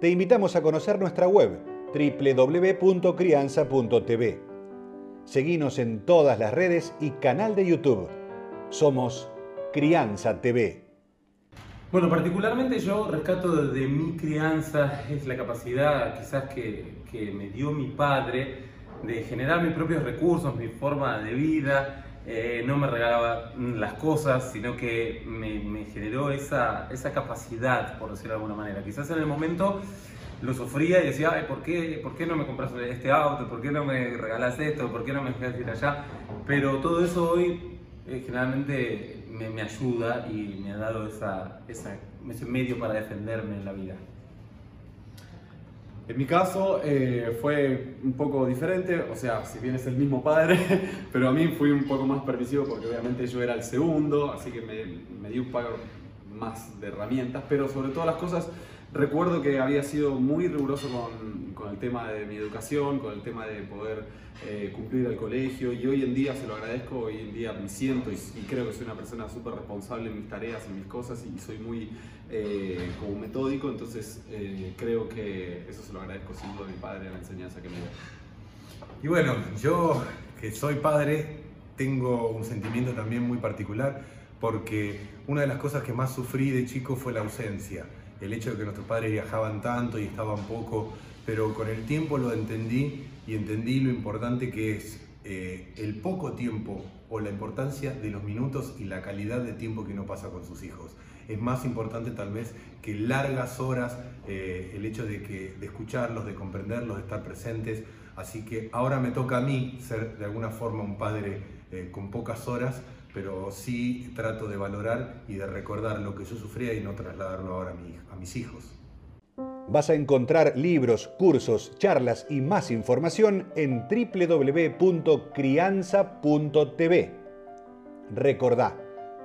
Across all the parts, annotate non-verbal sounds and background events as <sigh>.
te invitamos a conocer nuestra web www.crianza.tv. Seguimos en todas las redes y canal de YouTube. Somos Crianza TV. Bueno, particularmente yo rescato de mi crianza es la capacidad quizás que, que me dio mi padre de generar mis propios recursos, mi forma de vida, eh, no me regalaba las cosas, sino que me, generó esa, esa, capacidad, por decirlo de alguna manera. Quizás en el momento lo sufría y decía, Ay, ¿por, qué, ¿por qué no me compras este auto? ¿Por qué no me regalas esto? ¿Por qué no me dejas ir allá? Pero todo eso hoy eh, generalmente me, ayuda y me ha dado esa, ese medio para defenderme en la vida. En mi caso eh, fue un poco diferente, o sea, si bien es el mismo padre, <laughs> pero a mí fui un poco más permisivo porque obviamente yo era el segundo, así que me, me di un par más de herramientas, pero sobre todas las cosas recuerdo que había sido muy riguroso con, con, el tema de mi educación, con el tema de poder eh, cumplir el colegio y hoy en día se lo agradezco, hoy en día me siento y, creo que soy una persona súper responsable en mis tareas, en mis cosas y soy muy eh, como metódico, entonces eh, creo que eso se lo agradezco sin a mi padre, a la enseñanza que me dio. Y bueno, yo que soy padre tengo un sentimiento también muy particular porque una de las cosas que más sufrí de chico fue la ausencia el hecho de que nuestros padres viajaban tanto y estaban poco, pero con el tiempo lo entendí y entendí lo importante que es eh, el poco tiempo o la importancia de los minutos y la calidad de tiempo que uno pasa con sus hijos. Es más importante tal vez que largas horas eh, el hecho de, que, de escucharlos, de comprenderlos, de estar presentes. Así que ahora me toca a mí ser de alguna forma un padre eh, con pocas horas, pero sí trato de valorar y de recordar lo que yo sufría y no trasladarlo ahora a, mis hijos. Vas a encontrar libros, cursos, charlas y más información en www.crianza.tv. Recordá,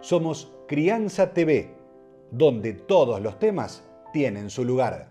somos Crianza TV, donde todos los temas tienen su lugar.